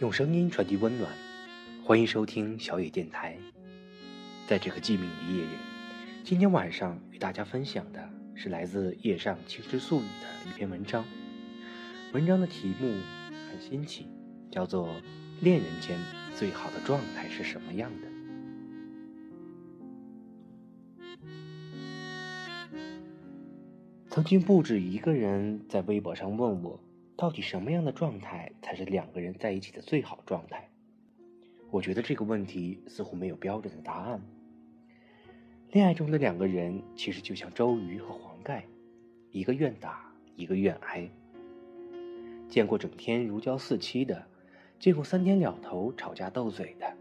用声音传递温暖，欢迎收听小野电台。在这个寂静的夜里，今天晚上与大家分享的是来自叶上青之素语的一篇文章。文章的题目很新奇，叫做《恋人间最好的状态是什么样的》。曾经不止一个人在微博上问我。到底什么样的状态才是两个人在一起的最好状态？我觉得这个问题似乎没有标准的答案。恋爱中的两个人其实就像周瑜和黄盖，一个愿打，一个愿挨。见过整天如胶似漆的，见过三天两头吵架斗嘴的，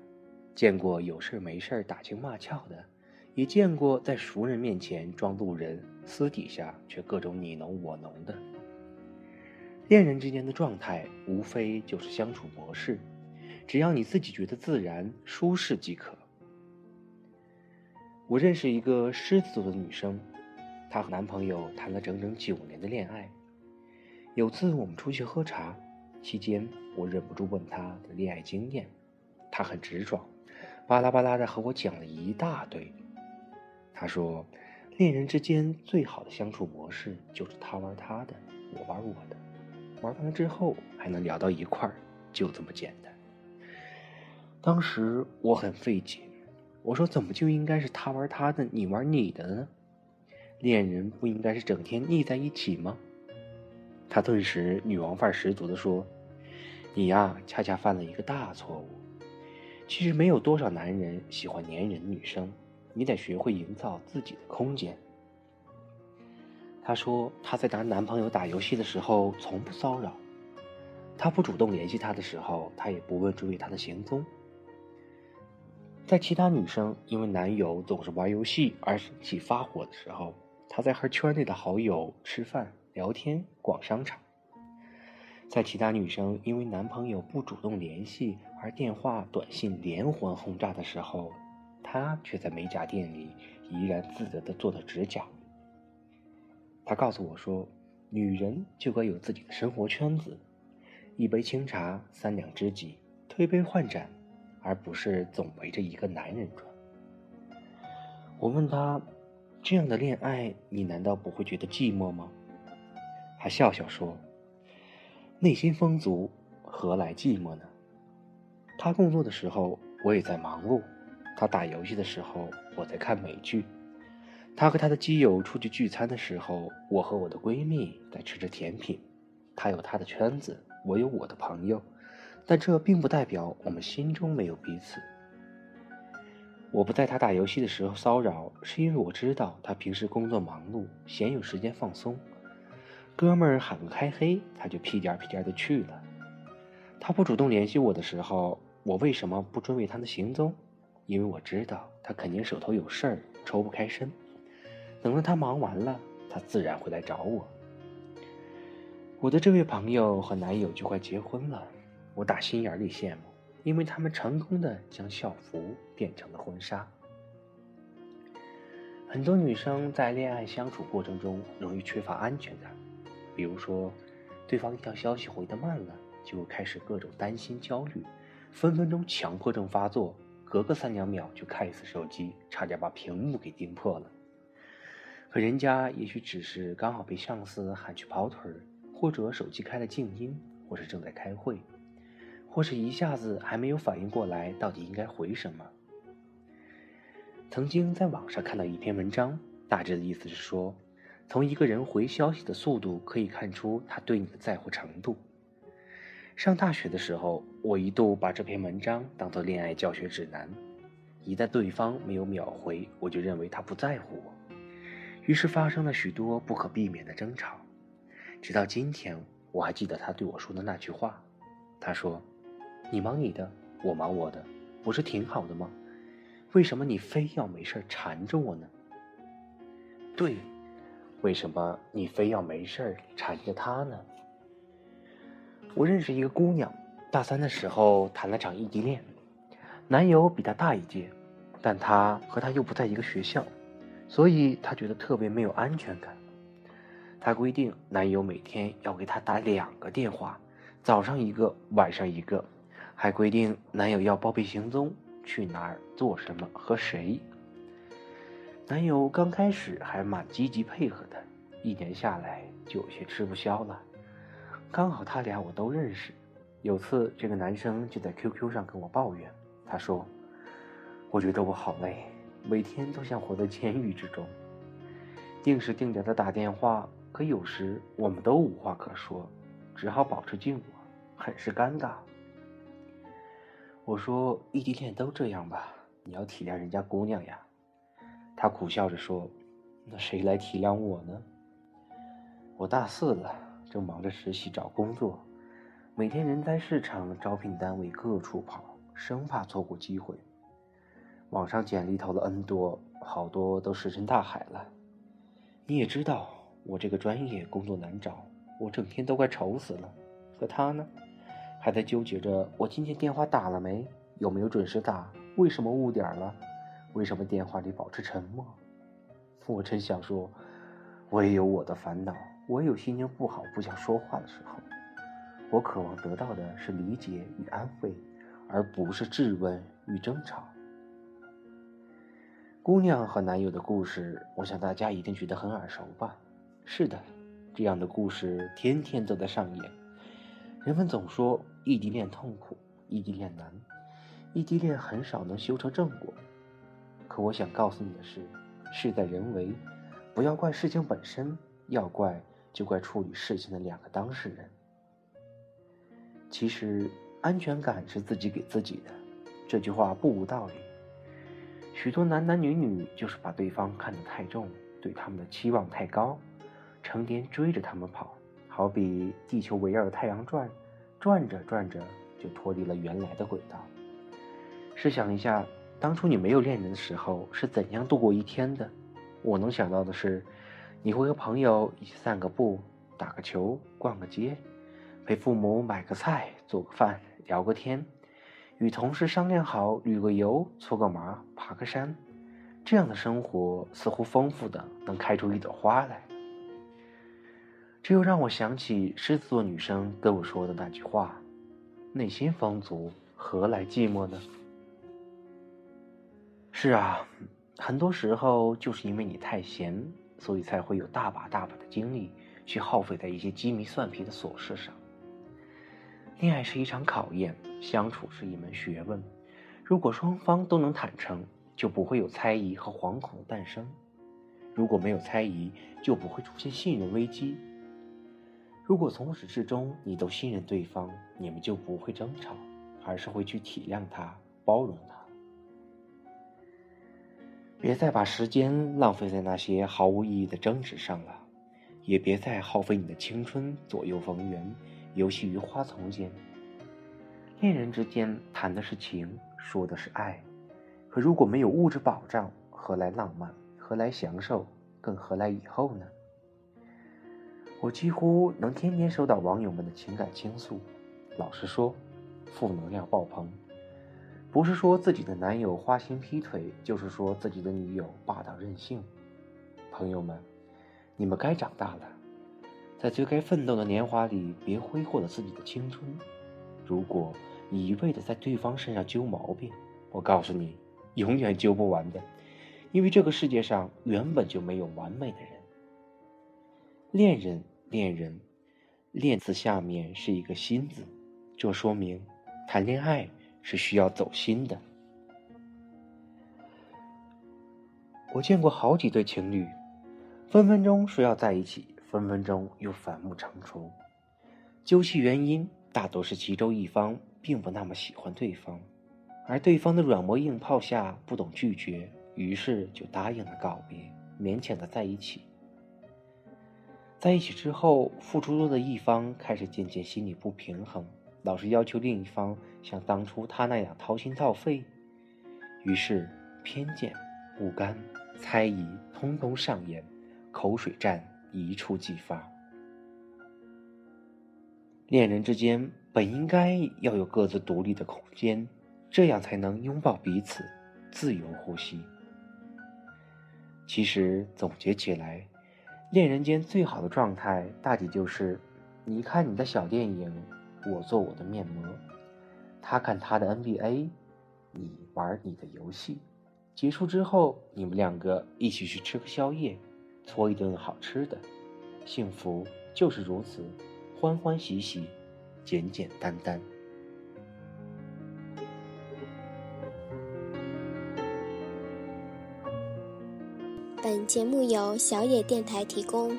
见过有事没事打情骂俏的，也见过在熟人面前装路人，私底下却各种你侬我侬的。恋人之间的状态，无非就是相处模式，只要你自己觉得自然舒适即可。我认识一个狮子座的女生，她和男朋友谈了整整九年的恋爱。有次我们出去喝茶，期间我忍不住问他的恋爱经验，他很直爽，巴拉巴拉的和我讲了一大堆。他说，恋人之间最好的相处模式就是他玩他的，我玩我的。玩完了之后还能聊到一块儿，就这么简单。当时我很费解，我说怎么就应该是他玩他的，你玩你的呢？恋人不应该是整天腻在一起吗？他顿时女王范儿十足的说：“你呀，恰恰犯了一个大错误。其实没有多少男人喜欢粘人女生，你得学会营造自己的空间。”她说：“她在跟男朋友打游戏的时候从不骚扰，他不主动联系她的时候，她也不问追尾他的行踪。在其他女生因为男友总是玩游戏而生气发火的时候，她在和圈内的好友吃饭、聊天、逛商场。在其他女生因为男朋友不主动联系而电话、短信连环轰炸的时候，她却在美甲店里怡然自得地做着指甲。”他告诉我说：“女人就该有自己的生活圈子，一杯清茶，三两知己，推杯换盏，而不是总围着一个男人转。”我问他：“这样的恋爱，你难道不会觉得寂寞吗？”他笑笑说：“内心丰足，何来寂寞呢？”他工作的时候，我也在忙碌；他打游戏的时候，我在看美剧。他和他的基友出去聚餐的时候，我和我的闺蜜在吃着甜品。他有他的圈子，我有我的朋友，但这并不代表我们心中没有彼此。我不在他打游戏的时候骚扰，是因为我知道他平时工作忙碌，闲有时间放松。哥们儿喊个开黑，他就屁颠儿屁颠儿的去了。他不主动联系我的时候，我为什么不追问他的行踪？因为我知道他肯定手头有事儿，抽不开身。等到他忙完了，他自然会来找我。我的这位朋友和男友就快结婚了，我打心眼里羡慕，因为他们成功的将校服变成了婚纱。很多女生在恋爱相处过程中容易缺乏安全感，比如说，对方一条消息回的慢了，就开始各种担心焦虑，分分钟强迫症发作，隔个三两秒就看一次手机，差点把屏幕给盯破了。可人家也许只是刚好被上司喊去跑腿儿，或者手机开了静音，或是正在开会，或是一下子还没有反应过来到底应该回什么。曾经在网上看到一篇文章，大致的意思是说，从一个人回消息的速度可以看出他对你的在乎程度。上大学的时候，我一度把这篇文章当做恋爱教学指南，一旦对方没有秒回，我就认为他不在乎我。于是发生了许多不可避免的争吵，直到今天，我还记得他对我说的那句话。他说：“你忙你的，我忙我的，不是挺好的吗？为什么你非要没事缠着我呢？”对，为什么你非要没事缠着他呢？我认识一个姑娘，大三的时候谈了场异地恋，男友比她大一届，但她和他又不在一个学校，所以她觉得特别没有安全感。她规定男友每天要给她打两个电话，早上一个，晚上一个，还规定男友要报备行踪，去哪儿做什么和谁。男友刚开始还蛮积极配合的，一年下来就有些吃不消了。刚好他俩我都认识，有次这个男生就在 QQ 上跟我抱怨，他说：“我觉得我好累，每天都像活在监狱之中，定时定点的打电话，可有时我们都无话可说，只好保持静默，很是尴尬。”我说：“异地恋都这样吧，你要体谅人家姑娘呀。”他苦笑着说：“那谁来体谅我呢？我大四了。”正忙着实习找工作，每天人在市场招聘单位各处跑，生怕错过机会。网上简历投了 N 多，好多都石沉大海了。你也知道，我这个专业工作难找，我整天都快愁死了。可他呢，还在纠结着我今天电话打了没，有没有准时打，为什么误点了，为什么电话里保持沉默。我真想说，我也有我的烦恼。我也有心情不好、不想说话的时候，我渴望得到的是理解与安慰，而不是质问与争吵。姑娘和男友的故事，我想大家一定觉得很耳熟吧？是的，这样的故事天天都在上演。人们总说异地恋痛苦，异地恋难，异地恋很少能修成正果。可我想告诉你的是，事在人为，不要怪事情本身，要怪。就怪处理事情的两个当事人。其实，安全感是自己给自己的，这句话不无道理。许多男男女女就是把对方看得太重，对他们的期望太高，成天追着他们跑，好比地球围绕着太阳转，转着转着就脱离了原来的轨道。试想一下，当初你没有恋人的时候是怎样度过一天的？我能想到的是。你会和朋友一起散个步、打个球、逛个街，陪父母买个菜、做个饭、聊个天，与同事商量好旅个游、搓个麻、爬个山。这样的生活似乎丰富的能开出一朵花来。这又让我想起狮子座女生跟我说的那句话：“内心丰足，何来寂寞呢？”是啊，很多时候就是因为你太闲。所以才会有大把大把的精力去耗费在一些鸡毛蒜皮的琐事上。恋爱是一场考验，相处是一门学问。如果双方都能坦诚，就不会有猜疑和惶恐的诞生；如果没有猜疑，就不会出现信任危机。如果从始至终你都信任对方，你们就不会争吵，而是会去体谅他、包容他。别再把时间浪费在那些毫无意义的争执上了，也别再耗费你的青春左右逢源，游戏于花丛间。恋人之间谈的是情，说的是爱，可如果没有物质保障，何来浪漫？何来享受？更何来以后呢？我几乎能天天收到网友们的情感倾诉，老实说，负能量爆棚。不是说自己的男友花心劈腿，就是说自己的女友霸道任性。朋友们，你们该长大了，在最该奋斗的年华里，别挥霍了自己的青春。如果你一味的在对方身上揪毛病，我告诉你，永远揪不完的，因为这个世界上原本就没有完美的人。恋人，恋人，恋字下面是一个心字，这说明谈恋爱。是需要走心的。我见过好几对情侣，分分钟说要在一起，分分钟又反目成仇。究其原因，大多是其中一方并不那么喜欢对方，而对方的软磨硬泡下不懂拒绝，于是就答应了告别，勉强的在一起。在一起之后，付出多的一方开始渐渐心里不平衡。老是要求另一方像当初他那样掏心掏肺，于是偏见、不甘、猜疑通通上演，口水战一触即发。恋人之间本应该要有各自独立的空间，这样才能拥抱彼此，自由呼吸。其实总结起来，恋人间最好的状态，大抵就是：你看你的小电影，我做我的面膜；他看他的 NBA，你玩你的游戏。结束之后，你们两个一起去吃个宵夜，搓一顿好吃的。幸福就是如此。欢欢喜喜，简简单单。本节目由小野电台提供，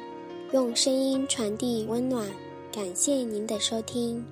用声音传递温暖。感谢您的收听。